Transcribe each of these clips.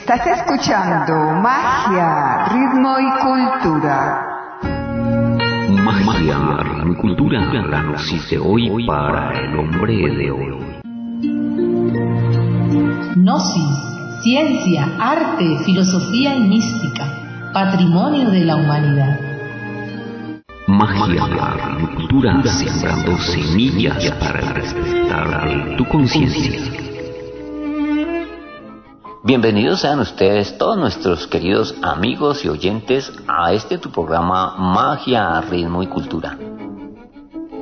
Estás escuchando Magia, Ritmo y Cultura. Magia, ritmo y cultura, la de hoy para el hombre de hoy. Gnosis, ciencia, arte, filosofía y mística, patrimonio de la humanidad. Magia, ritmo y cultura, sembrando semillas para despertar de tu conciencia. Bienvenidos sean ustedes, todos nuestros queridos amigos y oyentes, a este tu programa Magia, Ritmo y Cultura,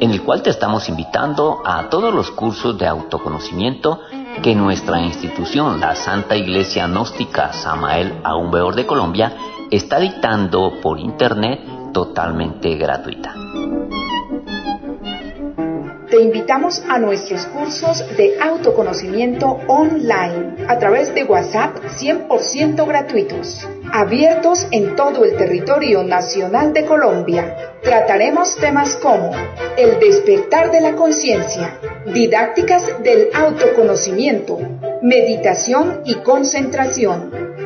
en el cual te estamos invitando a todos los cursos de autoconocimiento que nuestra institución, la Santa Iglesia Gnóstica Samael Aumbeor de Colombia, está dictando por internet totalmente gratuita. Te invitamos a nuestros cursos de autoconocimiento online a través de WhatsApp 100% gratuitos, abiertos en todo el territorio nacional de Colombia. Trataremos temas como el despertar de la conciencia, didácticas del autoconocimiento, meditación y concentración,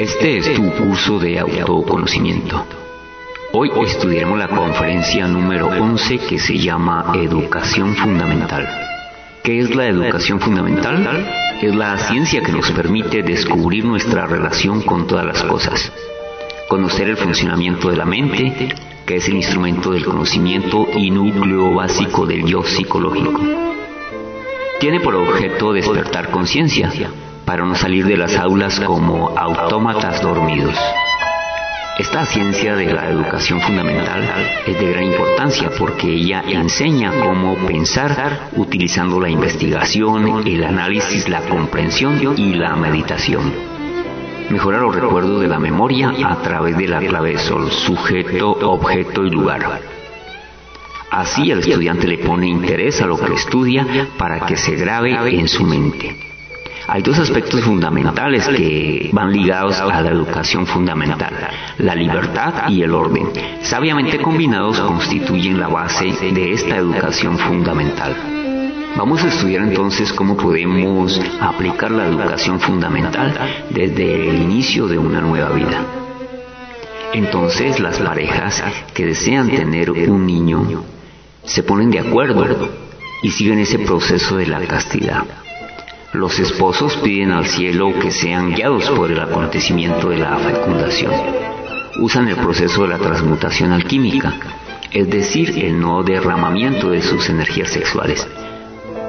Este es tu curso de autoconocimiento. Hoy estudiaremos la conferencia número 11 que se llama Educación Fundamental. ¿Qué es la educación fundamental? Es la ciencia que nos permite descubrir nuestra relación con todas las cosas, conocer el funcionamiento de la mente, que es el instrumento del conocimiento y núcleo básico del yo psicológico. Tiene por objeto despertar conciencia, para no salir de las aulas como autómatas dormidos. Esta ciencia de la educación fundamental es de gran importancia porque ella enseña cómo pensar utilizando la investigación, el análisis, la comprensión y la meditación. Mejora los recuerdos de la memoria a través de la clave sol, sujeto, objeto y lugar. Así el estudiante le pone interés a lo que estudia para que se grabe en su mente. Hay dos aspectos fundamentales que van ligados a la educación fundamental, la libertad y el orden. Sabiamente combinados constituyen la base de esta educación fundamental. Vamos a estudiar entonces cómo podemos aplicar la educación fundamental desde el inicio de una nueva vida. Entonces las parejas que desean tener un niño se ponen de acuerdo y siguen ese proceso de la castidad. Los esposos piden al cielo que sean guiados por el acontecimiento de la fecundación. Usan el proceso de la transmutación alquímica, es decir, el no derramamiento de sus energías sexuales.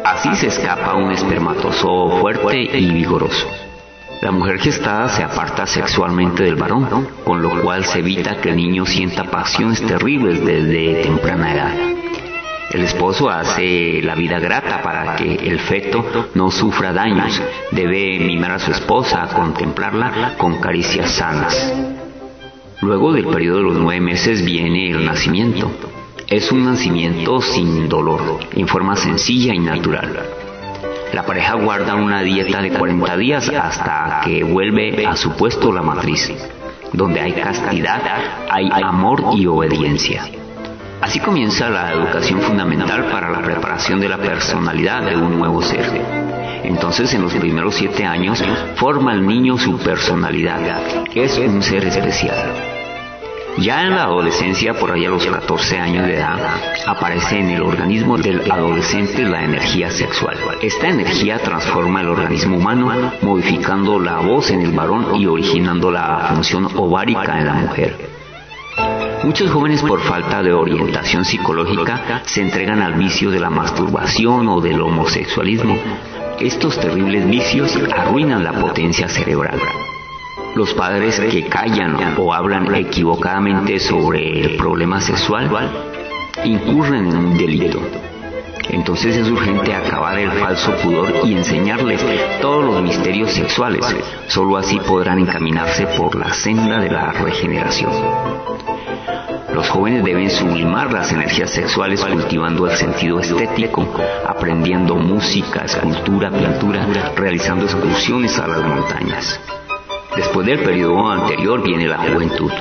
Así se escapa un espermatozoo fuerte y vigoroso. La mujer gestada se aparta sexualmente del varón, con lo cual se evita que el niño sienta pasiones terribles desde temprana edad. El esposo hace la vida grata para que el feto no sufra daños. Debe mimar a su esposa, contemplarla con caricias sanas. Luego del periodo de los nueve meses viene el nacimiento. Es un nacimiento sin dolor, en forma sencilla y natural. La pareja guarda una dieta de 40 días hasta que vuelve a su puesto la matriz. Donde hay castidad, hay amor y obediencia. Así comienza la educación fundamental para la preparación de la personalidad de un nuevo ser. Entonces, en los primeros siete años, forma el niño su personalidad, que es un ser especial. Ya en la adolescencia, por allá a los 14 años de edad, aparece en el organismo del adolescente la energía sexual. Esta energía transforma el organismo humano, modificando la voz en el varón y originando la función ovárica en la mujer. Muchos jóvenes por falta de orientación psicológica se entregan al vicio de la masturbación o del homosexualismo. Estos terribles vicios arruinan la potencia cerebral. Los padres que callan o hablan equivocadamente sobre el problema sexual incurren en un delito. Entonces es urgente acabar el falso pudor y enseñarles todos los misterios sexuales. Solo así podrán encaminarse por la senda de la regeneración. Los jóvenes deben sublimar las energías sexuales cultivando el sentido estético, aprendiendo música, escultura, pintura, realizando excursiones a las montañas. Después del periodo anterior viene la juventud.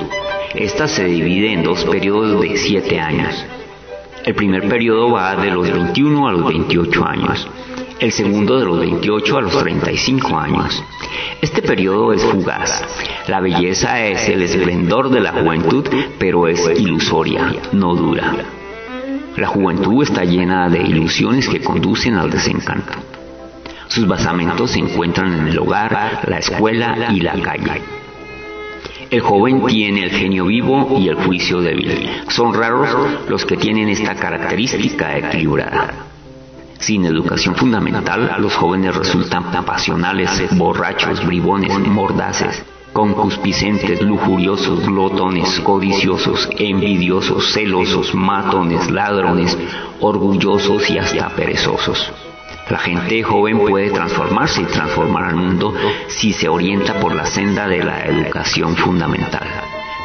Esta se divide en dos periodos de siete años. El primer periodo va de los 21 a los 28 años, el segundo de los 28 a los 35 años. Este periodo es fugaz. La belleza es el esplendor de la juventud, pero es ilusoria, no dura. La juventud está llena de ilusiones que conducen al desencanto. Sus basamentos se encuentran en el hogar, la escuela y la calle. El joven tiene el genio vivo y el juicio débil. Son raros los que tienen esta característica equilibrada. Sin educación fundamental, los jóvenes resultan pasionales, borrachos, bribones, mordaces, concupiscentes, lujuriosos, glotones, codiciosos, envidiosos, celosos, matones, ladrones, orgullosos y hasta perezosos. La gente joven puede transformarse y transformar al mundo si se orienta por la senda de la educación fundamental.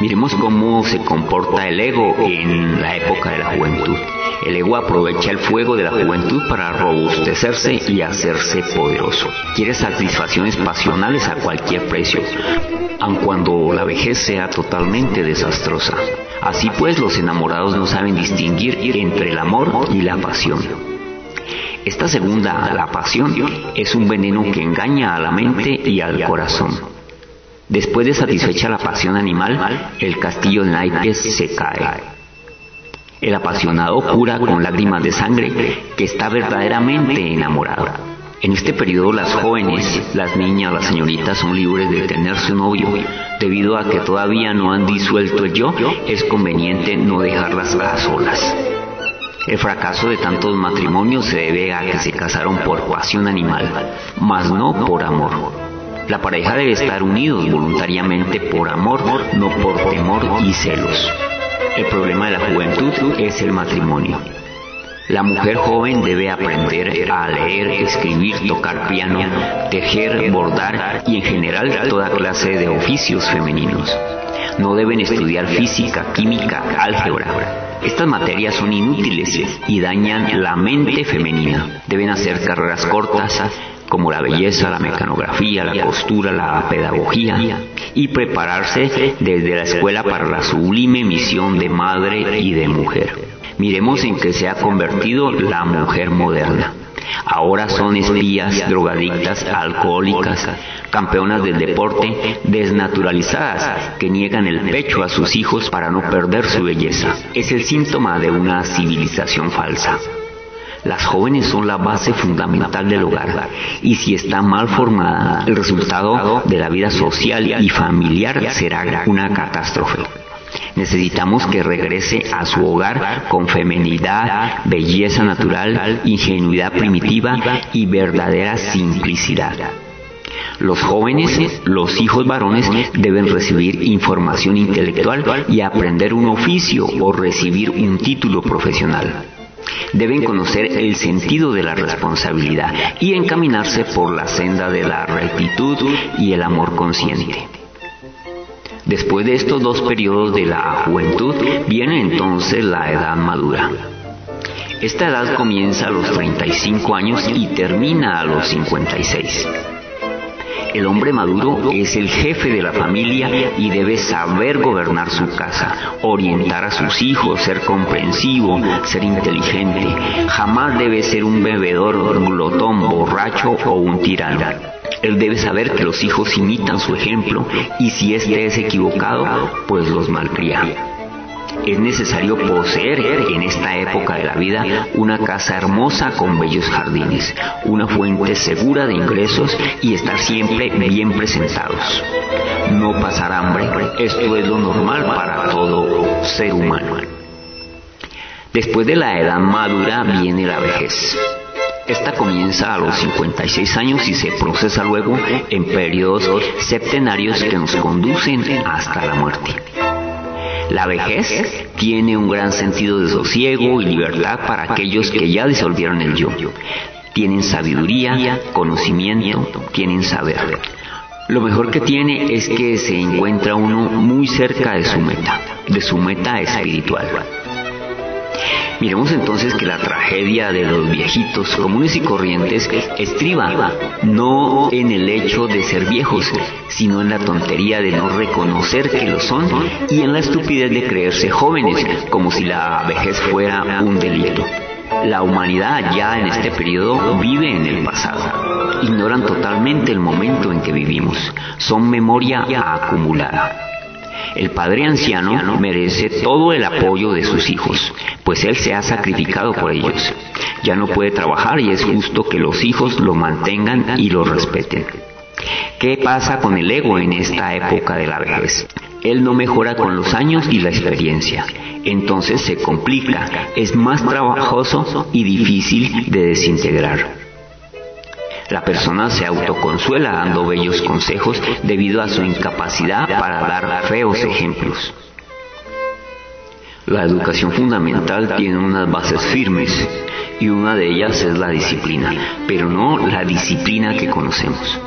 Miremos cómo se comporta el ego en la época de la juventud. El ego aprovecha el fuego de la juventud para robustecerse y hacerse poderoso. Quiere satisfacciones pasionales a cualquier precio, aun cuando la vejez sea totalmente desastrosa. Así pues, los enamorados no saben distinguir entre el amor y la pasión. Esta segunda, la pasión, es un veneno que engaña a la mente y al corazón. Después de satisfecha la pasión animal, el castillo de naipes se cae. El apasionado jura con lágrimas de sangre que está verdaderamente enamorado. En este periodo las jóvenes, las niñas, las señoritas son libres de tener su novio. Debido a que todavía no han disuelto el yo, es conveniente no dejarlas a solas. El fracaso de tantos matrimonios se debe a que se casaron por pasión animal, mas no por amor. La pareja debe estar unidos voluntariamente por amor, no por temor y celos. El problema de la juventud es el matrimonio. La mujer joven debe aprender a leer, escribir, tocar piano, tejer, bordar y en general toda clase de oficios femeninos. No deben estudiar física, química, álgebra, estas materias son inútiles y dañan la mente femenina. Deben hacer carreras cortas como la belleza, la mecanografía, la costura, la pedagogía y prepararse desde la escuela para la sublime misión de madre y de mujer. Miremos en qué se ha convertido la mujer moderna. Ahora son espías, drogadictas, alcohólicas, campeonas del deporte, desnaturalizadas, que niegan el pecho a sus hijos para no perder su belleza. Es el síntoma de una civilización falsa. Las jóvenes son la base fundamental del hogar y si está mal formada, el resultado de la vida social y familiar será una catástrofe. Necesitamos que regrese a su hogar con femenidad, belleza natural, ingenuidad primitiva y verdadera simplicidad. Los jóvenes, los hijos varones, deben recibir información intelectual y aprender un oficio o recibir un título profesional. Deben conocer el sentido de la responsabilidad y encaminarse por la senda de la rectitud y el amor consciente. Después de estos dos periodos de la juventud, viene entonces la edad madura. Esta edad comienza a los 35 años y termina a los 56. El hombre maduro es el jefe de la familia y debe saber gobernar su casa, orientar a sus hijos, ser comprensivo, ser inteligente. Jamás debe ser un bebedor, glotón, borracho o un tirano. Él debe saber que los hijos imitan su ejemplo y si éste es equivocado, pues los malcría. Es necesario poseer en esta época de la vida una casa hermosa con bellos jardines, una fuente segura de ingresos y estar siempre bien presentados. No pasar hambre, esto es lo normal para todo ser humano. Después de la edad madura viene la vejez. Esta comienza a los 56 años y se procesa luego en periodos septenarios que nos conducen hasta la muerte. La vejez tiene un gran sentido de sosiego y libertad para aquellos que ya disolvieron el yo. Tienen sabiduría, conocimiento, tienen saber. Lo mejor que tiene es que se encuentra uno muy cerca de su meta, de su meta espiritual. Miremos entonces que la tragedia de los viejitos comunes y corrientes estriba no en el hecho de ser viejos, sino en la tontería de no reconocer que lo son y en la estupidez de creerse jóvenes, como si la vejez fuera un delito. La humanidad ya en este periodo vive en el pasado. Ignoran totalmente el momento en que vivimos. Son memoria acumulada. El padre anciano merece todo el apoyo de sus hijos, pues él se ha sacrificado por ellos. Ya no puede trabajar y es justo que los hijos lo mantengan y lo respeten. ¿Qué pasa con el ego en esta época de la vejez? Él no mejora con los años y la experiencia. Entonces se complica, es más trabajoso y difícil de desintegrar. La persona se autoconsuela dando bellos consejos debido a su incapacidad para dar feos ejemplos. La educación fundamental tiene unas bases firmes y una de ellas es la disciplina, pero no la disciplina que conocemos.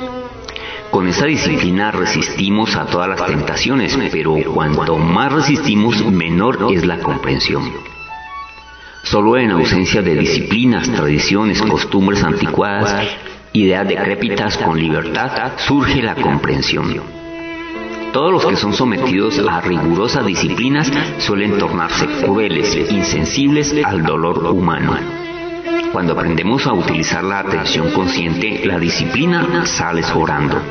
Con esa disciplina resistimos a todas las tentaciones, pero cuanto más resistimos, menor es la comprensión. Solo en ausencia de disciplinas, tradiciones, costumbres anticuadas, ideas decrépitas con libertad, surge la comprensión. Todos los que son sometidos a rigurosas disciplinas suelen tornarse crueles, insensibles al dolor humano. Cuando aprendemos a utilizar la atención consciente, la disciplina sale sobrando.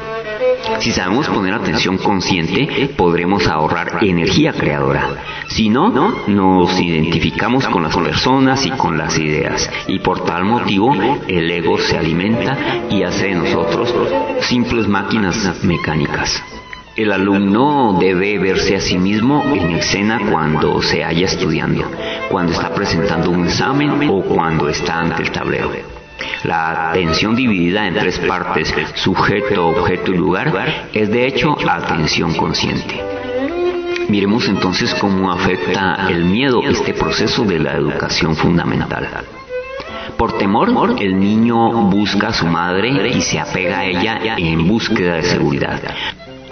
Si sabemos poner atención consciente, podremos ahorrar energía creadora. Si no, nos identificamos con las personas y con las ideas. Y por tal motivo, el ego se alimenta y hace de nosotros simples máquinas mecánicas. El alumno debe verse a sí mismo en escena cuando se haya estudiando, cuando está presentando un examen o cuando está ante el tablero. La atención dividida en tres partes, sujeto, objeto y lugar, es de hecho atención consciente. Miremos entonces cómo afecta el miedo este proceso de la educación fundamental. Por temor, el niño busca a su madre y se apega a ella en búsqueda de seguridad.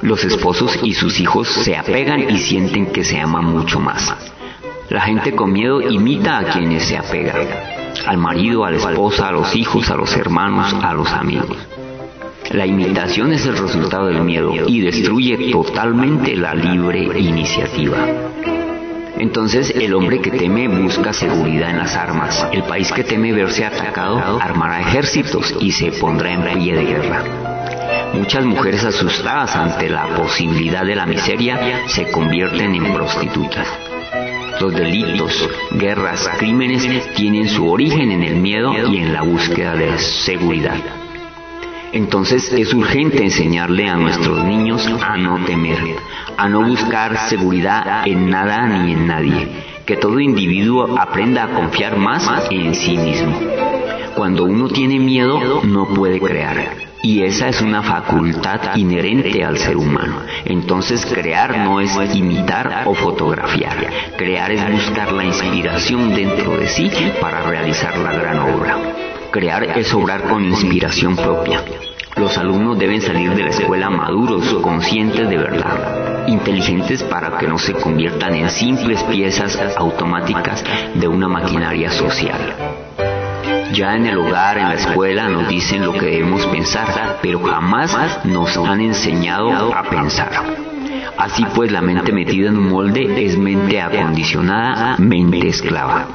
Los esposos y sus hijos se apegan y sienten que se aman mucho más. La gente con miedo imita a quienes se apegan al marido, a la esposa, a los hijos, a los hermanos, a los amigos. La imitación es el resultado del miedo y destruye totalmente la libre iniciativa. Entonces el hombre que teme busca seguridad en las armas. El país que teme verse atacado armará ejércitos y se pondrá en pie de guerra. Muchas mujeres asustadas ante la posibilidad de la miseria se convierten en prostitutas. Los delitos, guerras, crímenes tienen su origen en el miedo y en la búsqueda de seguridad. Entonces es urgente enseñarle a nuestros niños a no temer, a no buscar seguridad en nada ni en nadie, que todo individuo aprenda a confiar más en sí mismo. Cuando uno tiene miedo no puede crear, y esa es una facultad inherente al ser humano. Entonces crear no es imitar o fotografiar. Crear es buscar la inspiración dentro de sí para realizar la gran obra. Crear es obrar con inspiración propia. Los alumnos deben salir de la escuela maduros, conscientes de verdad, inteligentes para que no se conviertan en simples piezas automáticas de una maquinaria social. Ya en el hogar, en la escuela, nos dicen lo que debemos pensar, pero jamás nos han enseñado a pensar. Así pues, la mente metida en un molde es mente acondicionada, mente esclava.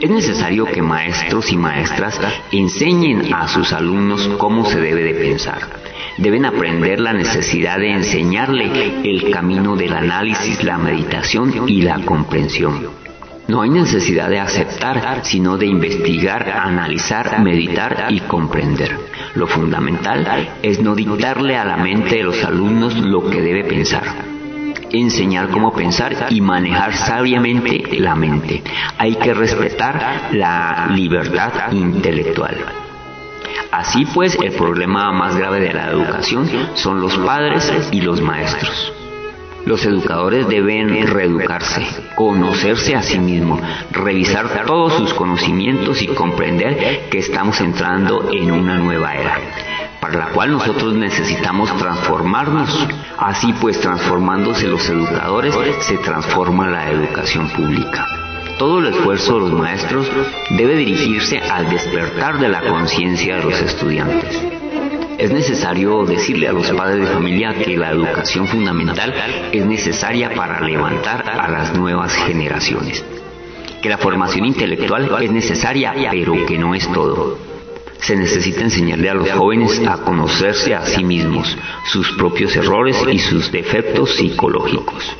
Es necesario que maestros y maestras enseñen a sus alumnos cómo se debe de pensar. Deben aprender la necesidad de enseñarle el camino del análisis, la meditación y la comprensión. No hay necesidad de aceptar, sino de investigar, analizar, meditar y comprender. Lo fundamental es no dictarle a la mente de los alumnos lo que debe pensar. Enseñar cómo pensar y manejar sabiamente la mente. Hay que respetar la libertad intelectual. Así pues, el problema más grave de la educación son los padres y los maestros. Los educadores deben reeducarse, conocerse a sí mismos, revisar todos sus conocimientos y comprender que estamos entrando en una nueva era, para la cual nosotros necesitamos transformarnos. Así pues, transformándose los educadores, se transforma la educación pública. Todo el esfuerzo de los maestros debe dirigirse al despertar de la conciencia de los estudiantes. Es necesario decirle a los padres de familia que la educación fundamental es necesaria para levantar a las nuevas generaciones. Que la formación intelectual es necesaria, pero que no es todo. Se necesita enseñarle a los jóvenes a conocerse a sí mismos, sus propios errores y sus defectos psicológicos.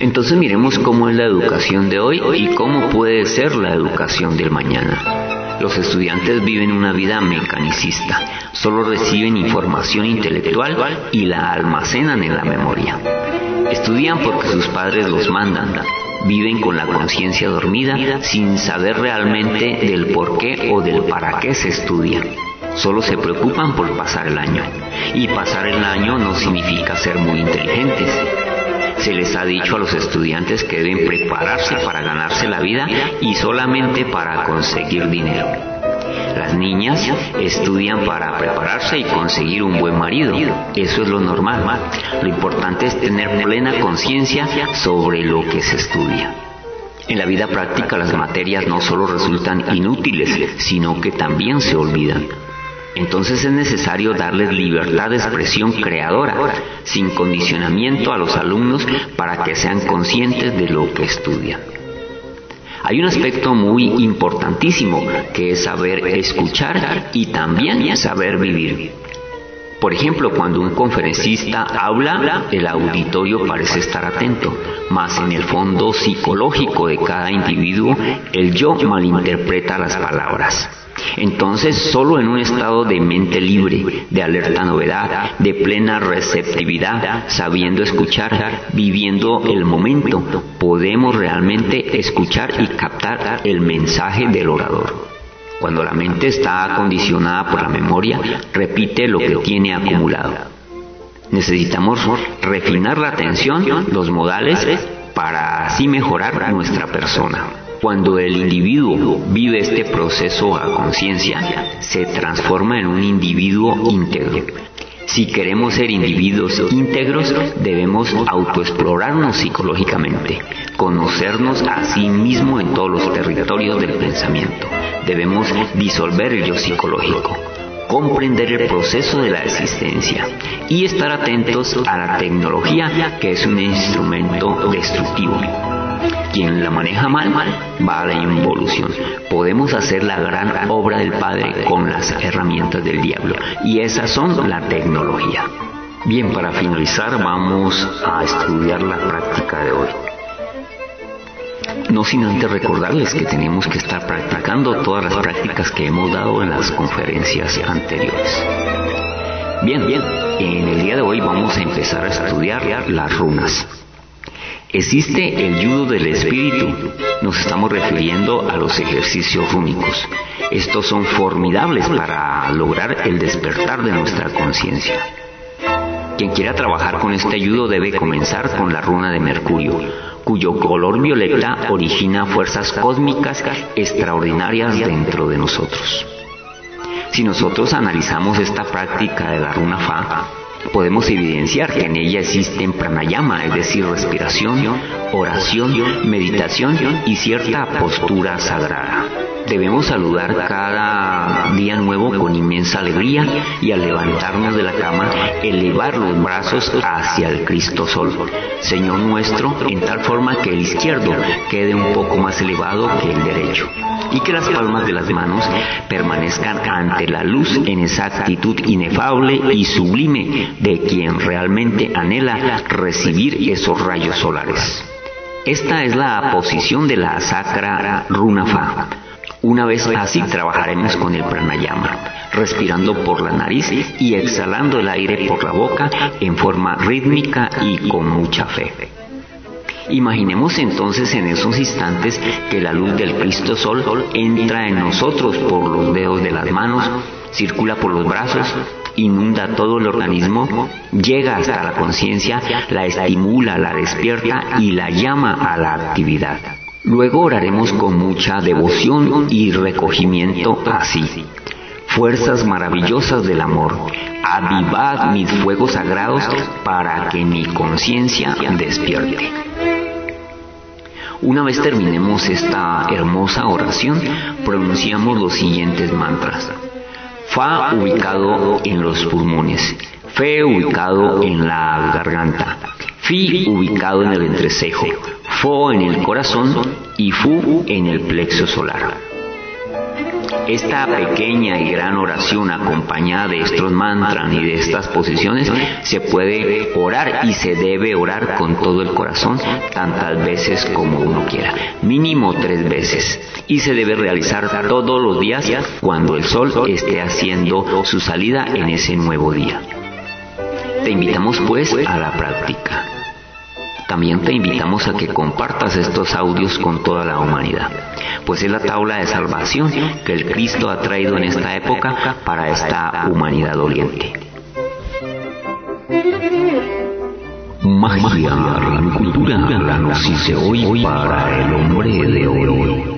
Entonces miremos cómo es la educación de hoy y cómo puede ser la educación del mañana. Los estudiantes viven una vida mecanicista, solo reciben información intelectual y la almacenan en la memoria. Estudian porque sus padres los mandan, viven con la conciencia dormida sin saber realmente del por qué o del para qué se estudia. Solo se preocupan por pasar el año. Y pasar el año no significa ser muy inteligentes se les ha dicho a los estudiantes que deben prepararse para ganarse la vida y solamente para conseguir dinero. Las niñas estudian para prepararse y conseguir un buen marido. Eso es lo normal. Lo importante es tener plena conciencia sobre lo que se estudia. En la vida práctica las materias no solo resultan inútiles, sino que también se olvidan. Entonces es necesario darles libertad de expresión creadora, sin condicionamiento a los alumnos para que sean conscientes de lo que estudian. Hay un aspecto muy importantísimo que es saber escuchar y también saber vivir. Por ejemplo, cuando un conferencista habla, el auditorio parece estar atento, mas en el fondo psicológico de cada individuo, el yo malinterpreta las palabras. Entonces, solo en un estado de mente libre, de alerta novedad, de plena receptividad, sabiendo escuchar, viviendo el momento, podemos realmente escuchar y captar el mensaje del orador. Cuando la mente está condicionada por la memoria, repite lo que tiene acumulado. Necesitamos refinar la atención, los modales, para así mejorar nuestra persona. Cuando el individuo vive este proceso a conciencia, se transforma en un individuo íntegro. Si queremos ser individuos íntegros, debemos autoexplorarnos psicológicamente, conocernos a sí mismo en todos los territorios del pensamiento. Debemos disolver el yo psicológico, comprender el proceso de la existencia y estar atentos a la tecnología que es un instrumento destructivo quien la maneja mal, va a la involución. Podemos hacer la gran obra del Padre con las herramientas del diablo. Y esas son la tecnología. Bien, para finalizar vamos a estudiar la práctica de hoy. No sin antes recordarles que tenemos que estar practicando todas las prácticas que hemos dado en las conferencias anteriores. Bien, bien, en el día de hoy vamos a empezar a estudiar las runas. Existe el yudo del espíritu. Nos estamos refiriendo a los ejercicios rúnicos. Estos son formidables para lograr el despertar de nuestra conciencia. Quien quiera trabajar con este ayudo debe comenzar con la runa de Mercurio, cuyo color violeta origina fuerzas cósmicas extraordinarias dentro de nosotros. Si nosotros analizamos esta práctica de la runa Fa, podemos evidenciar que en ella existen pranayama, es decir, respiración, oración, meditación y cierta postura sagrada. Debemos saludar cada día nuevo con inmensa alegría y al levantarnos de la cama elevar los brazos hacia el Cristo Sol, Señor nuestro, en tal forma que el izquierdo quede un poco más elevado que el derecho y que las palmas de las manos permanezcan ante la luz en esa actitud inefable y sublime de quien realmente anhela recibir esos rayos solares. Esta es la posición de la sacra runafa. Una vez así trabajaremos con el pranayama, respirando por la nariz y exhalando el aire por la boca en forma rítmica y con mucha fe. Imaginemos entonces en esos instantes que la luz del Cristo Sol entra en nosotros por los dedos de las manos, circula por los brazos inunda todo el organismo, llega hasta la conciencia, la estimula, la despierta y la llama a la actividad. Luego oraremos con mucha devoción y recogimiento así. Fuerzas maravillosas del amor, avivad mis fuegos sagrados para que mi conciencia despierte. Una vez terminemos esta hermosa oración, pronunciamos los siguientes mantras. Fa ubicado en los pulmones, Fe ubicado en la garganta, Fi ubicado en el entrecejo, Fo en el corazón y Fu en el plexo solar. Esta pequeña y gran oración acompañada de estos mantras y de estas posiciones se puede orar y se debe orar con todo el corazón tantas veces como uno quiera, mínimo tres veces. Y se debe realizar todos los días cuando el sol esté haciendo su salida en ese nuevo día. Te invitamos pues a la práctica. También te invitamos a que compartas estos audios con toda la humanidad, pues es la tabla de salvación que el Cristo ha traído en esta época para esta humanidad doliente. Magia, cultura, nos hoy para el hombre de hoy.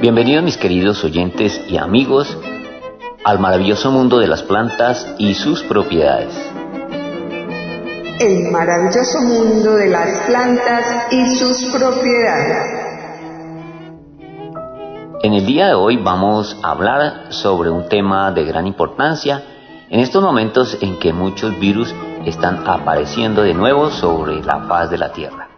Bienvenidos mis queridos oyentes y amigos al maravilloso mundo de las plantas y sus propiedades. El maravilloso mundo de las plantas y sus propiedades. En el día de hoy vamos a hablar sobre un tema de gran importancia en estos momentos en que muchos virus están apareciendo de nuevo sobre la faz de la Tierra.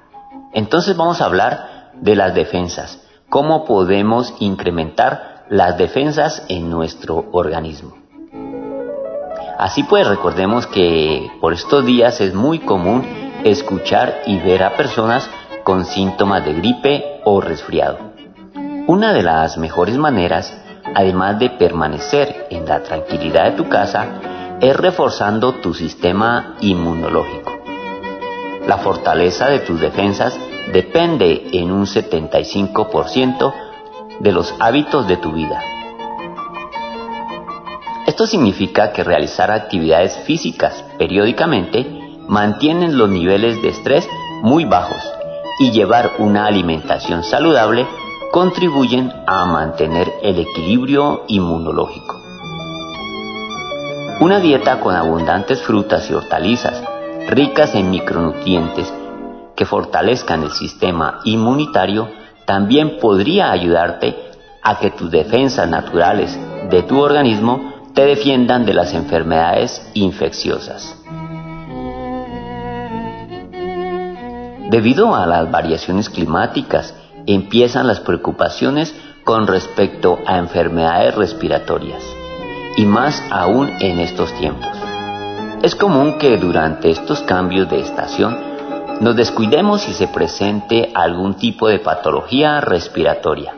Entonces vamos a hablar de las defensas cómo podemos incrementar las defensas en nuestro organismo. Así pues, recordemos que por estos días es muy común escuchar y ver a personas con síntomas de gripe o resfriado. Una de las mejores maneras, además de permanecer en la tranquilidad de tu casa, es reforzando tu sistema inmunológico. La fortaleza de tus defensas depende en un 75% de los hábitos de tu vida. Esto significa que realizar actividades físicas periódicamente mantienen los niveles de estrés muy bajos y llevar una alimentación saludable contribuyen a mantener el equilibrio inmunológico. Una dieta con abundantes frutas y hortalizas, ricas en micronutrientes que fortalezcan el sistema inmunitario también podría ayudarte a que tus defensas naturales de tu organismo te defiendan de las enfermedades infecciosas. Debido a las variaciones climáticas, empiezan las preocupaciones con respecto a enfermedades respiratorias, y más aún en estos tiempos. Es común que durante estos cambios de estación nos descuidemos si se presente algún tipo de patología respiratoria,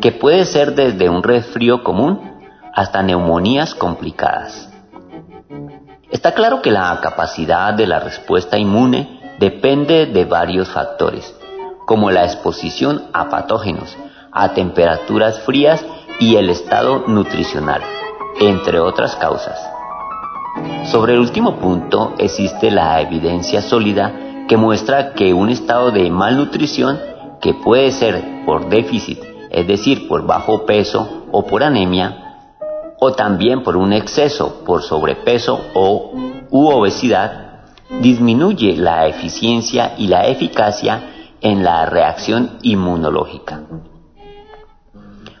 que puede ser desde un resfrío común hasta neumonías complicadas. Está claro que la capacidad de la respuesta inmune depende de varios factores, como la exposición a patógenos, a temperaturas frías y el estado nutricional, entre otras causas. Sobre el último punto existe la evidencia sólida que muestra que un estado de malnutrición, que puede ser por déficit, es decir, por bajo peso o por anemia, o también por un exceso por sobrepeso o u obesidad, disminuye la eficiencia y la eficacia en la reacción inmunológica.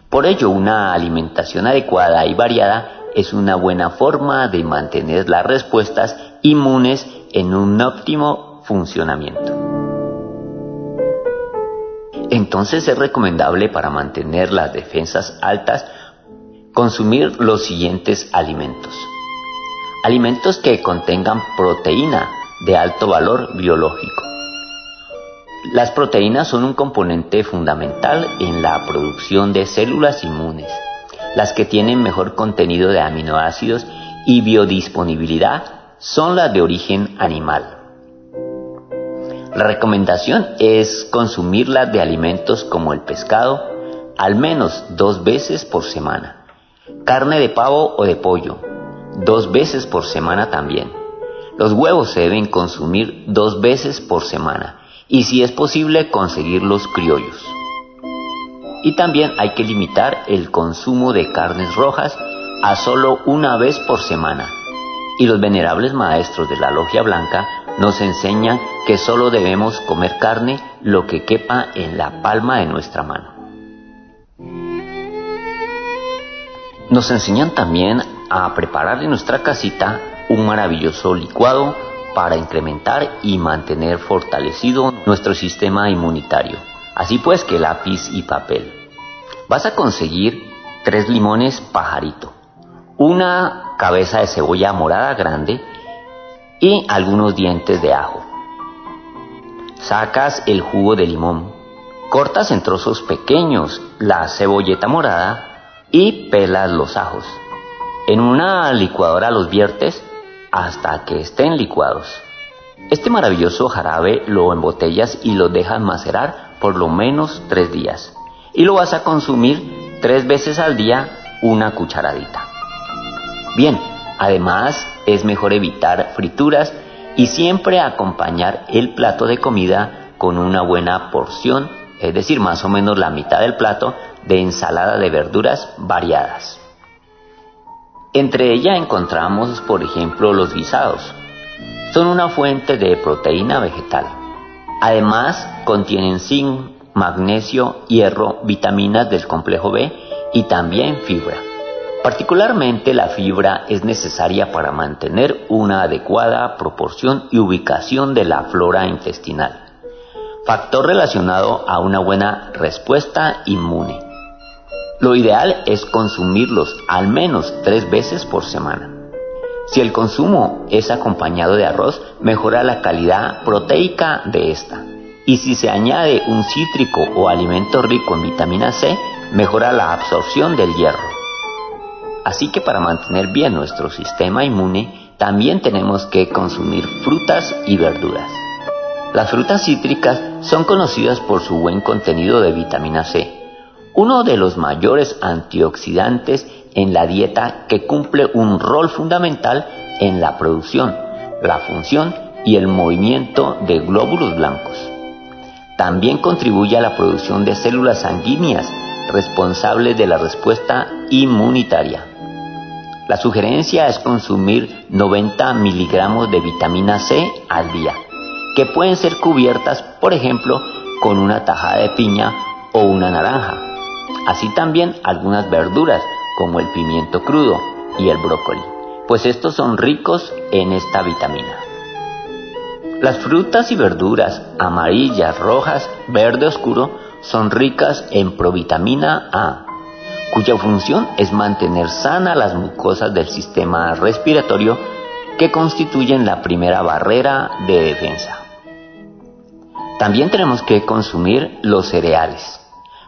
Por ello, una alimentación adecuada y variada es una buena forma de mantener las respuestas inmunes en un óptimo funcionamiento. Entonces es recomendable para mantener las defensas altas consumir los siguientes alimentos. Alimentos que contengan proteína de alto valor biológico. Las proteínas son un componente fundamental en la producción de células inmunes, las que tienen mejor contenido de aminoácidos y biodisponibilidad son las de origen animal. La recomendación es consumirlas de alimentos como el pescado al menos dos veces por semana, carne de pavo o de pollo, dos veces por semana también. Los huevos se deben consumir dos veces por semana y si es posible conseguir los criollos. Y también hay que limitar el consumo de carnes rojas a solo una vez por semana. Y los venerables maestros de la logia blanca nos enseñan que solo debemos comer carne lo que quepa en la palma de nuestra mano. Nos enseñan también a preparar en nuestra casita un maravilloso licuado para incrementar y mantener fortalecido nuestro sistema inmunitario. Así pues que lápiz y papel. Vas a conseguir tres limones pajarito, una cabeza de cebolla morada grande y algunos dientes de ajo. Sacas el jugo de limón, cortas en trozos pequeños la cebolleta morada y pelas los ajos. En una licuadora los viertes hasta que estén licuados. Este maravilloso jarabe lo embotellas y lo dejas macerar por lo menos tres días. Y lo vas a consumir tres veces al día una cucharadita. Bien, además es mejor evitar frituras y siempre acompañar el plato de comida con una buena porción, es decir, más o menos la mitad del plato de ensalada de verduras variadas. Entre ella encontramos, por ejemplo, los guisados. Son una fuente de proteína vegetal. Además, contienen zinc, magnesio, hierro, vitaminas del complejo B y también fibra. Particularmente la fibra es necesaria para mantener una adecuada proporción y ubicación de la flora intestinal, factor relacionado a una buena respuesta inmune. Lo ideal es consumirlos al menos tres veces por semana. Si el consumo es acompañado de arroz, mejora la calidad proteica de esta. Y si se añade un cítrico o alimento rico en vitamina C, mejora la absorción del hierro. Así que para mantener bien nuestro sistema inmune, también tenemos que consumir frutas y verduras. Las frutas cítricas son conocidas por su buen contenido de vitamina C, uno de los mayores antioxidantes en la dieta que cumple un rol fundamental en la producción, la función y el movimiento de glóbulos blancos. También contribuye a la producción de células sanguíneas responsables de la respuesta inmunitaria. La sugerencia es consumir 90 miligramos de vitamina C al día, que pueden ser cubiertas, por ejemplo, con una tajada de piña o una naranja. Así también algunas verduras como el pimiento crudo y el brócoli, pues estos son ricos en esta vitamina. Las frutas y verduras amarillas, rojas, verde oscuro son ricas en provitamina A, cuya función es mantener sana las mucosas del sistema respiratorio que constituyen la primera barrera de defensa. También tenemos que consumir los cereales,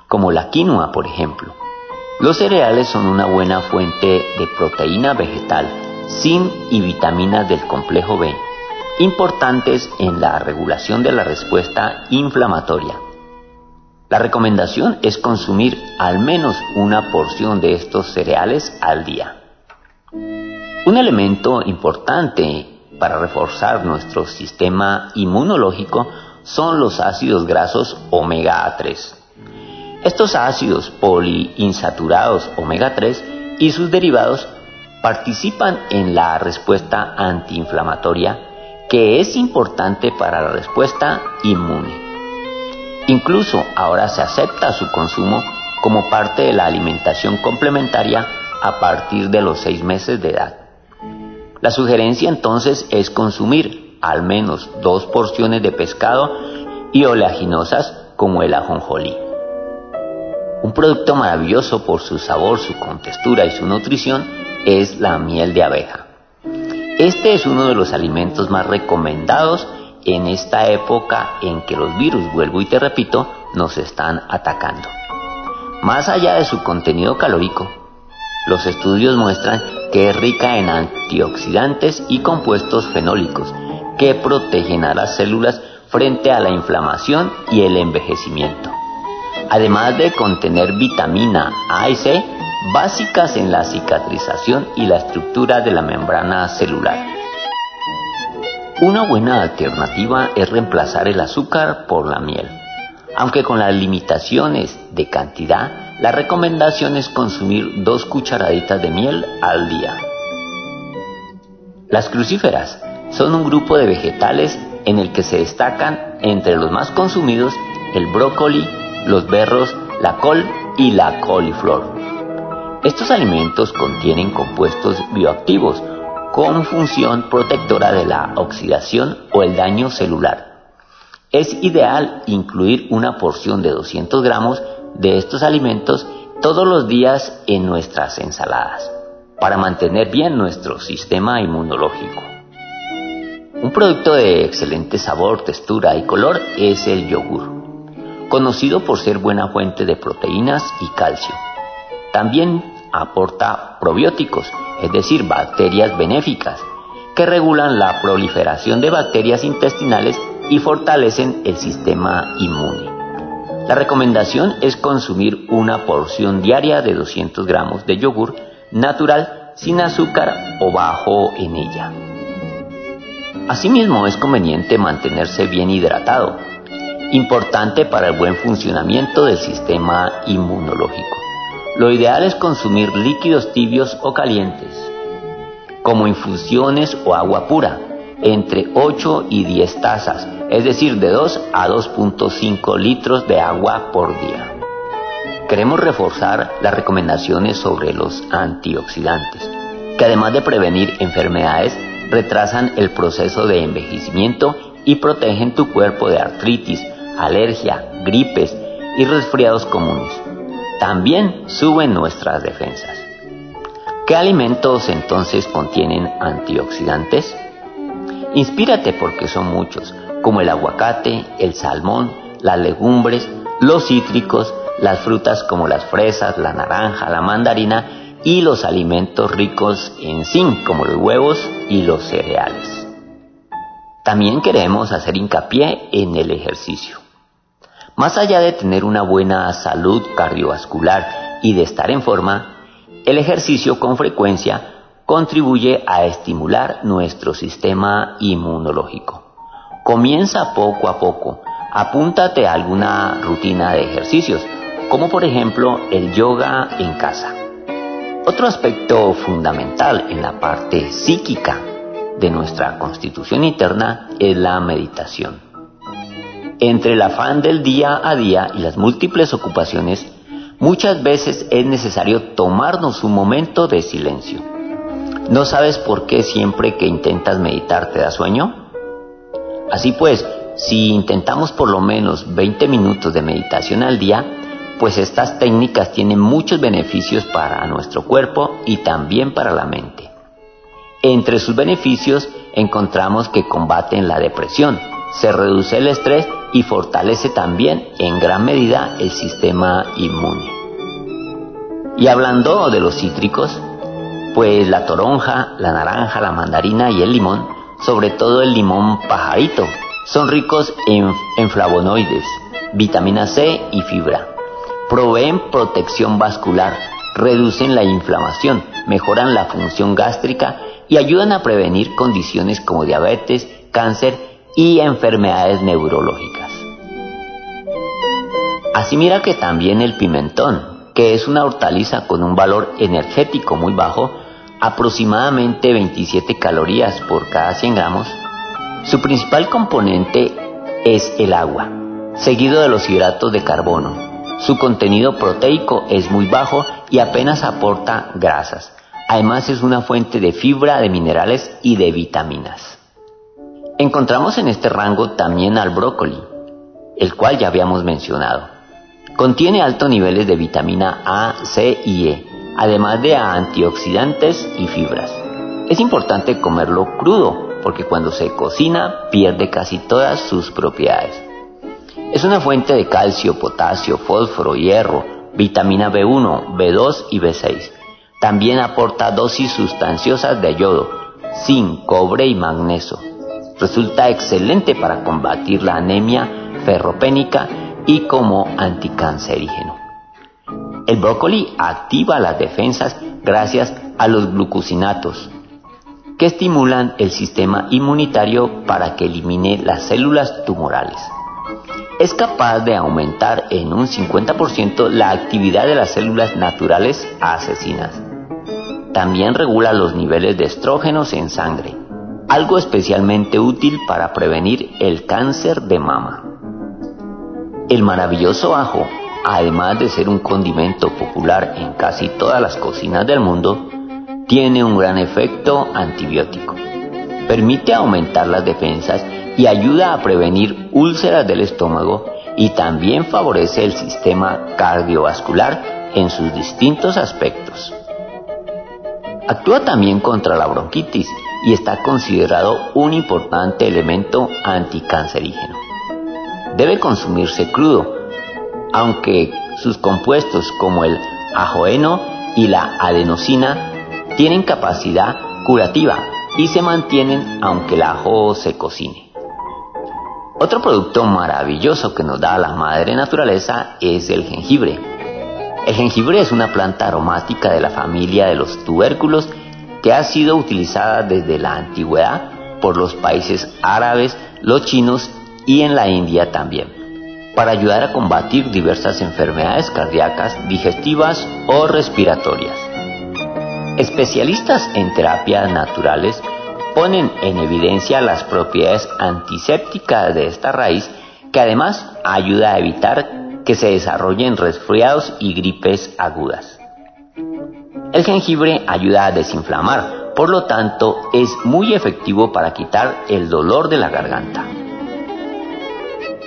como la quinoa, por ejemplo. Los cereales son una buena fuente de proteína vegetal, zinc y vitaminas del complejo B, importantes en la regulación de la respuesta inflamatoria la recomendación es consumir al menos una porción de estos cereales al día. Un elemento importante para reforzar nuestro sistema inmunológico son los ácidos grasos omega 3. Estos ácidos poliinsaturados omega 3 y sus derivados participan en la respuesta antiinflamatoria que es importante para la respuesta inmune. Incluso ahora se acepta su consumo como parte de la alimentación complementaria a partir de los seis meses de edad. La sugerencia entonces es consumir al menos dos porciones de pescado y oleaginosas como el ajonjolí. Un producto maravilloso por su sabor, su contextura y su nutrición es la miel de abeja. Este es uno de los alimentos más recomendados en esta época en que los virus, vuelvo y te repito, nos están atacando. Más allá de su contenido calórico, Los estudios muestran que es rica en antioxidantes y compuestos fenólicos que protegen a las células frente a la inflamación y el envejecimiento. Además de contener vitamina A y C, básicas en la cicatrización y la estructura de la membrana celular. Una buena alternativa es reemplazar el azúcar por la miel. Aunque con las limitaciones de cantidad, la recomendación es consumir dos cucharaditas de miel al día. Las crucíferas son un grupo de vegetales en el que se destacan entre los más consumidos el brócoli, los berros, la col y la coliflor. Estos alimentos contienen compuestos bioactivos con función protectora de la oxidación o el daño celular. Es ideal incluir una porción de 200 gramos de estos alimentos todos los días en nuestras ensaladas para mantener bien nuestro sistema inmunológico. Un producto de excelente sabor, textura y color es el yogur, conocido por ser buena fuente de proteínas y calcio. También aporta probióticos, es decir, bacterias benéficas, que regulan la proliferación de bacterias intestinales y fortalecen el sistema inmune. La recomendación es consumir una porción diaria de 200 gramos de yogur natural sin azúcar o bajo en ella. Asimismo es conveniente mantenerse bien hidratado, importante para el buen funcionamiento del sistema inmunológico. Lo ideal es consumir líquidos tibios o calientes, como infusiones o agua pura, entre 8 y 10 tazas, es decir, de 2 a 2.5 litros de agua por día. Queremos reforzar las recomendaciones sobre los antioxidantes, que además de prevenir enfermedades, retrasan el proceso de envejecimiento y protegen tu cuerpo de artritis, alergia, gripes y resfriados comunes. También suben nuestras defensas. ¿Qué alimentos entonces contienen antioxidantes? Inspírate porque son muchos, como el aguacate, el salmón, las legumbres, los cítricos, las frutas como las fresas, la naranja, la mandarina y los alimentos ricos en zinc como los huevos y los cereales. También queremos hacer hincapié en el ejercicio. Más allá de tener una buena salud cardiovascular y de estar en forma, el ejercicio con frecuencia contribuye a estimular nuestro sistema inmunológico. Comienza poco a poco. Apúntate a alguna rutina de ejercicios, como por ejemplo el yoga en casa. Otro aspecto fundamental en la parte psíquica de nuestra constitución interna es la meditación. Entre el afán del día a día y las múltiples ocupaciones, muchas veces es necesario tomarnos un momento de silencio ¿No sabes por qué siempre que intentas meditar te da sueño? Así pues, si intentamos por lo menos 20 minutos de meditación al día, pues estas técnicas tienen muchos beneficios para nuestro cuerpo y también para la mente. Entre sus beneficios encontramos que combaten la depresión, se reduce el estrés y fortalece también en gran medida el sistema inmune. Y hablando de los cítricos, pues la toronja, la naranja, la mandarina y el limón, sobre todo el limón pajarito, son ricos en, flavonoides, vitamina C y fibra. Proveen protección vascular, reducen la inflamación, mejoran la función gástrica y ayudan a prevenir condiciones como diabetes, cáncer y enfermedades neurológicas. Así mira que también el pimentón, que es una hortaliza con un valor energético muy bajo, aproximadamente 27 calorías por cada 100 gramos, su principal componente es el agua, seguido de los hidratos de carbono. Su contenido proteico es muy bajo y apenas aporta grasas. Además es una fuente de fibra, de minerales y de vitaminas. Encontramos en este rango también al brócoli, el cual ya habíamos mencionado. Contiene altos niveles de vitamina A, C y E, además de antioxidantes y fibras. Es importante comerlo crudo porque cuando se cocina pierde casi todas sus propiedades. Es una fuente de calcio, potasio, fósforo, hierro, vitamina B1, B2 y B6. También aporta dosis sustanciosas de yodo, zinc, cobre y magnesio. Resulta excelente para combatir la anemia ferropénica y como anticancerígeno. El brócoli activa las defensas gracias a los glucosinatos, que estimulan el sistema inmunitario para que elimine las células tumorales. Es capaz de aumentar en un 50% la actividad de las células naturales asesinas. También regula los niveles de estrógenos en sangre, algo especialmente útil para prevenir el cáncer de mama. El maravilloso ajo, además de ser un condimento popular en casi todas las cocinas del mundo, tiene un gran efecto antibiótico. Permite aumentar las defensas y ayuda a prevenir úlceras del estómago y también favorece el sistema cardiovascular en sus distintos aspectos. Actúa también contra la bronquitis y está considerado un importante elemento anticancerígeno. Debe consumirse crudo, aunque sus compuestos como el ajoeno y la adenosina tienen capacidad curativa y se mantienen aunque el ajo se cocine. Otro producto maravilloso que nos da la madre naturaleza es el jengibre. El jengibre es una planta aromática de la familia de los tubérculos que ha sido utilizada desde la antigüedad por los países árabes, los chinos y en la India también, para ayudar a combatir diversas enfermedades cardíacas, digestivas o respiratorias. Especialistas en terapias naturales ponen en evidencia las propiedades antisépticas de esta raíz que además ayuda a evitar que se desarrollen resfriados y gripes agudas. El jengibre ayuda a desinflamar, por lo tanto es muy efectivo para quitar el dolor de la garganta.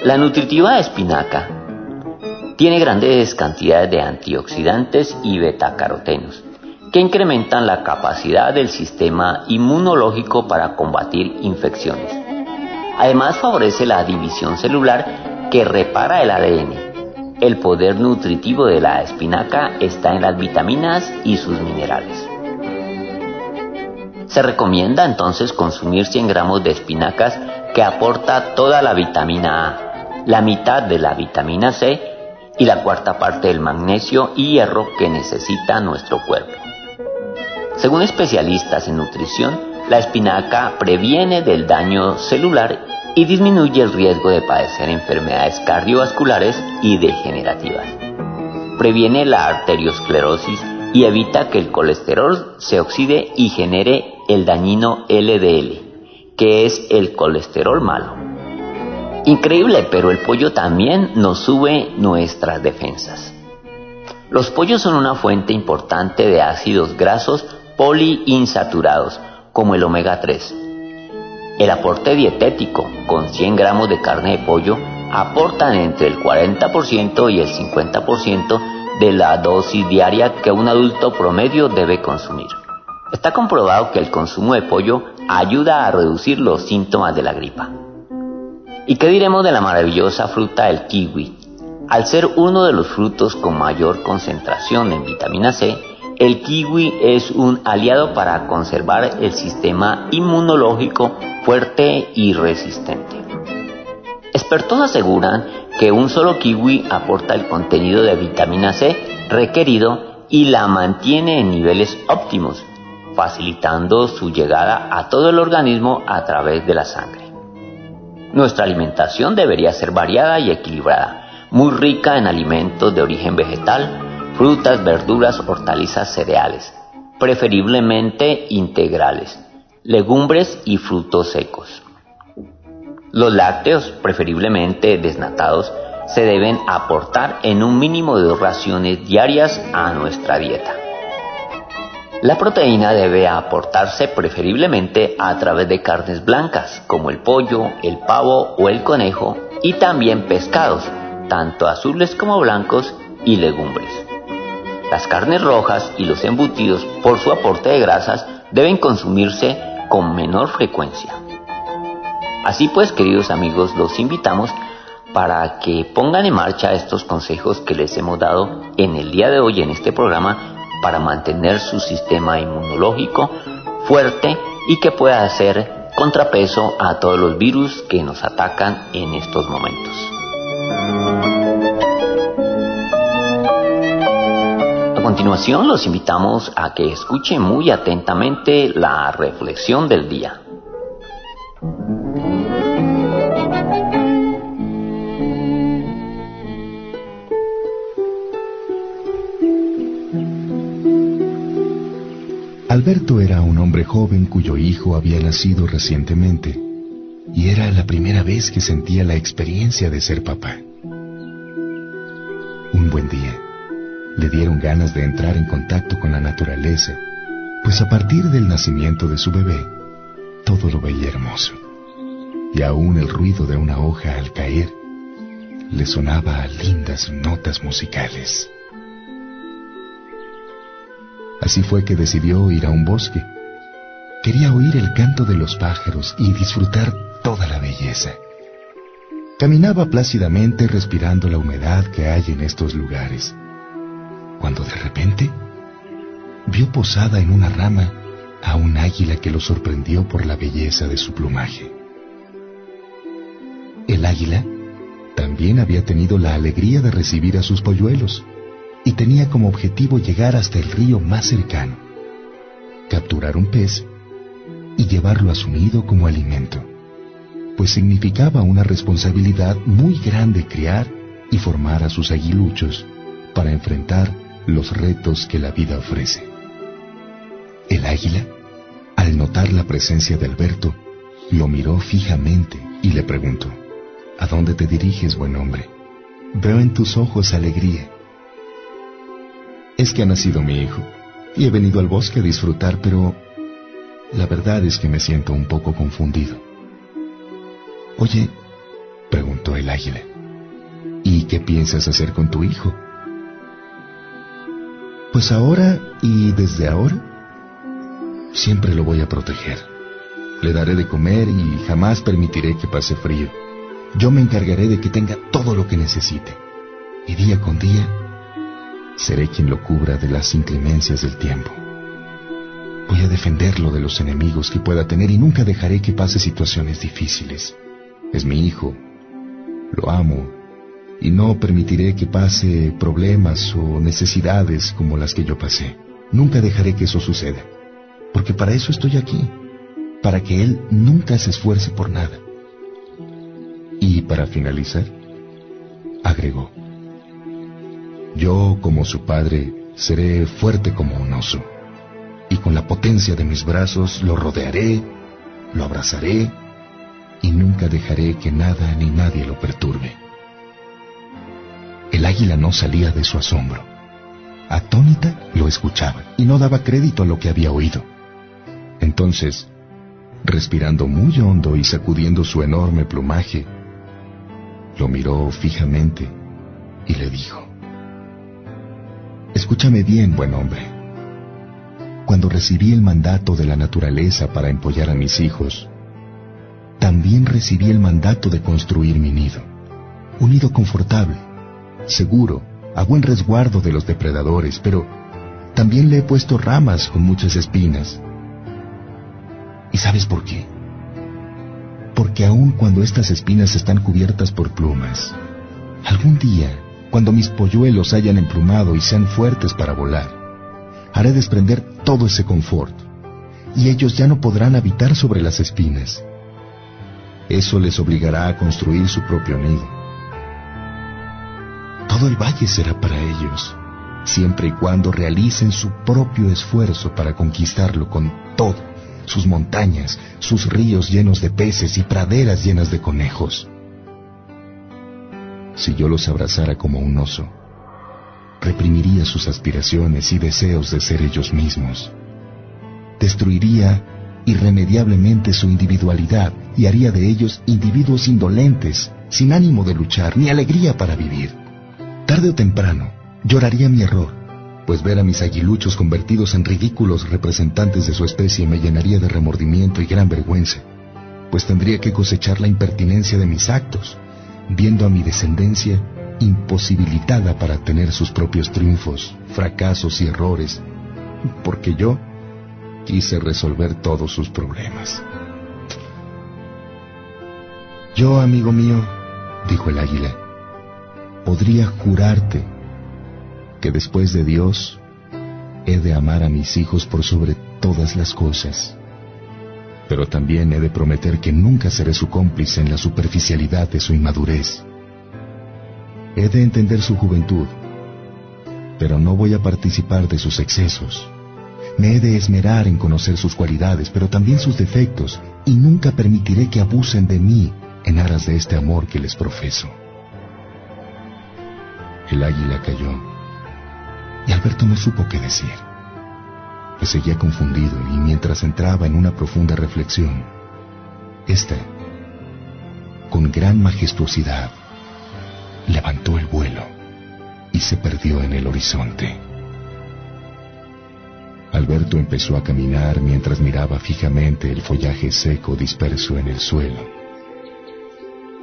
La nutritiva espinaca tiene grandes cantidades de antioxidantes y betacarotenos que incrementan la capacidad del sistema inmunológico para combatir infecciones. Además favorece la división celular que repara el ADN. El poder nutritivo de la espinaca está en las vitaminas y sus minerales. Se recomienda entonces consumir 100 gramos de espinacas que aporta toda la vitamina A, la mitad de la vitamina C y la cuarta parte del magnesio y hierro que necesita nuestro cuerpo. Según especialistas en nutrición, la espinaca previene del daño celular y disminuye el riesgo de padecer enfermedades cardiovasculares y degenerativas. Previene la arteriosclerosis y evita que el colesterol se oxide y genere el dañino LDL, que es el colesterol malo. Increíble, pero el pollo también nos sube nuestras defensas. Los pollos son una fuente importante de ácidos grasos poliinsaturados, como el omega 3. El aporte dietético, con 100 gramos de carne de pollo, aportan entre el 40% y el 50% de la dosis diaria que un adulto promedio debe consumir. Está comprobado que el consumo de pollo ayuda a reducir los síntomas de la gripa. ¿Y qué diremos de la maravillosa fruta del kiwi? Al ser uno de los frutos con mayor concentración en vitamina C, el kiwi es un aliado para conservar el sistema inmunológico fuerte y resistente. Expertos aseguran que un solo kiwi aporta el contenido de vitamina C requerido y la mantiene en niveles óptimos, facilitando su llegada a todo el organismo a través de la sangre. Nuestra alimentación debería ser variada y equilibrada, muy rica en alimentos de origen vegetal, frutas, verduras, hortalizas, cereales, preferiblemente integrales, legumbres y frutos secos. Los lácteos, preferiblemente desnatados, se deben aportar en un mínimo de dos raciones diarias a nuestra dieta. La proteína debe aportarse preferiblemente a través de carnes blancas como el pollo, el pavo o el conejo y también pescados, tanto azules como blancos y legumbres. Las carnes rojas y los embutidos, por su aporte de grasas, deben consumirse con menor frecuencia. Así pues, queridos amigos, los invitamos para que pongan en marcha estos consejos que les hemos dado en el día de hoy en este programa para mantener su sistema inmunológico fuerte y que pueda hacer contrapeso a todos los virus que nos atacan en estos momentos. Continuación los invitamos a que escuchen muy atentamente la reflexión del día. Alberto era un hombre joven cuyo hijo había nacido recientemente y era la primera vez que sentía la experiencia de ser papá. Un buen día, le dieron ganas de entrar en contacto con la naturaleza, pues a partir del nacimiento de su bebé, todo lo veía hermoso. Y aún el ruido de una hoja al caer le sonaba a lindas notas musicales. Así fue que decidió ir a un bosque. Quería oír el canto de los pájaros y disfrutar toda la belleza. Caminaba plácidamente respirando la humedad que hay en estos lugares, cuando de repente vio posada en una rama a un águila que lo sorprendió por la belleza de su plumaje. El águila también había tenido la alegría de recibir a sus polluelos y tenía como objetivo llegar hasta el río más cercano, capturar un pez y llevarlo a su nido como alimento, pues significaba una responsabilidad muy grande criar y formar a sus aguiluchos para enfrentar los retos que la vida ofrece. El águila, al notar la presencia de Alberto, lo miró fijamente y le preguntó, ¿A dónde te diriges, buen hombre? Veo en tus ojos alegría es que ha nacido mi hijo y he venido al bosque a disfrutar, pero la verdad es que me siento un poco confundido. Oye, preguntó el águila, ¿y qué piensas hacer con tu hijo? Pues ahora y desde ahora, siempre lo voy a proteger. Le daré de comer y jamás permitiré que pase frío. Yo me encargaré de que tenga todo lo que necesite. Y día con día seré quien lo cubra de las inclemencias del tiempo. Voy a defenderlo de los enemigos que pueda tener y nunca dejaré que pase situaciones difíciles. Es mi hijo, lo amo y no permitiré que pase problemas o necesidades como las que yo pasé. Nunca dejaré que eso suceda, porque para eso estoy aquí, para que él nunca se esfuerce por nada. Y para finalizar, agregó, yo, como su padre, seré fuerte como un oso, y con la potencia de mis brazos lo rodearé, lo abrazaré, y nunca dejaré que nada ni nadie lo perturbe. El águila no salía de su asombro. Atónita lo escuchaba y no daba crédito a lo que había oído. Entonces, respirando muy hondo y sacudiendo su enorme plumaje, lo miró fijamente y le dijo, Escúchame bien, buen hombre. Cuando recibí el mandato de la naturaleza para empollar a mis hijos, también recibí el mandato de construir mi nido. Un nido confortable, seguro, a buen resguardo de los depredadores, pero también le he puesto ramas con muchas espinas. ¿Y sabes por qué? Porque aun cuando estas espinas están cubiertas por plumas, algún día cuando mis polluelos hayan emplumado y sean fuertes para volar, haré desprender todo ese confort, y ellos ya no podrán habitar sobre las espinas. Eso les obligará a construir su propio nido. Todo el valle será para ellos, siempre y cuando realicen su propio esfuerzo para conquistarlo con todo, sus montañas, sus ríos llenos de peces y praderas llenas de conejos si yo los abrazara como un oso. Reprimiría sus aspiraciones y deseos de ser ellos mismos. Destruiría irremediablemente su individualidad y haría de ellos individuos indolentes, sin ánimo de luchar ni alegría para vivir. Tarde o temprano, lloraría mi error, pues ver a mis aguiluchos convertidos en ridículos representantes de su especie me llenaría de remordimiento y gran vergüenza, pues tendría que cosechar la impertinencia de mis actos viendo a mi descendencia imposibilitada para tener sus propios triunfos, fracasos y errores porque yo quise resolver todos sus problemas. Yo, amigo mío, dijo el águila, podría jurarte que después de Dios he de amar a mis hijos por sobre todas las cosas, pero también he de prometer que nunca seré su cómplice en la superficialidad de su inmadurez. He de entender su juventud, pero no voy a participar de sus excesos. Me he de esmerar en conocer sus cualidades, pero también sus defectos, y nunca permitiré que abusen de mí en aras de este amor que les profeso. El águila cayó, y Alberto no supo qué decir. Me seguía confundido y mientras entraba en una profunda reflexión, esta, con gran majestuosidad, levantó el vuelo y se perdió en el horizonte. Alberto empezó a caminar mientras miraba fijamente el follaje seco disperso en el suelo.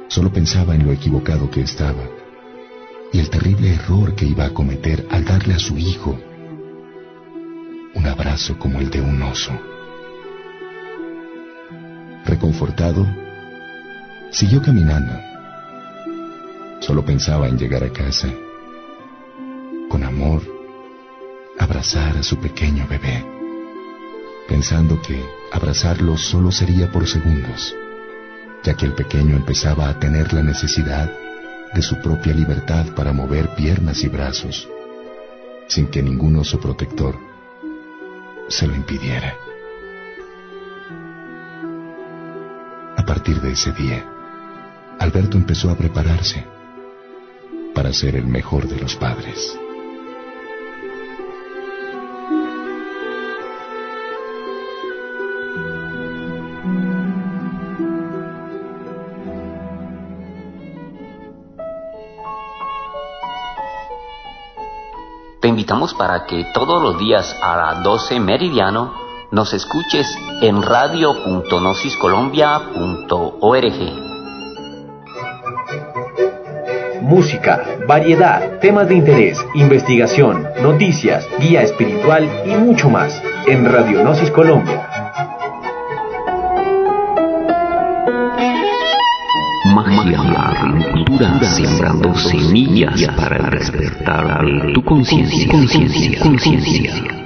Solo pensaba en lo equivocado que estaba y el terrible error que iba a cometer al darle a su hijo un abrazo como el de un oso. Reconfortado, siguió caminando. Solo pensaba en llegar a casa, con amor, abrazar a su pequeño bebé, pensando que abrazarlo solo sería por segundos, ya que el pequeño empezaba a tener la necesidad de su propia libertad para mover piernas y brazos, sin que ningún oso protector se lo impidiera. A partir de ese día, Alberto empezó a prepararse para ser el mejor de los padres. Invitamos para que todos los días a las 12 meridiano nos escuches en radio.nosiscolombia.org. Música, variedad, temas de interés, investigación, noticias, guía espiritual y mucho más en Radio Gnosis Colombia. Magia, cultura, sembrando semillas para despertar tu conciencia, conciencia, conciencia.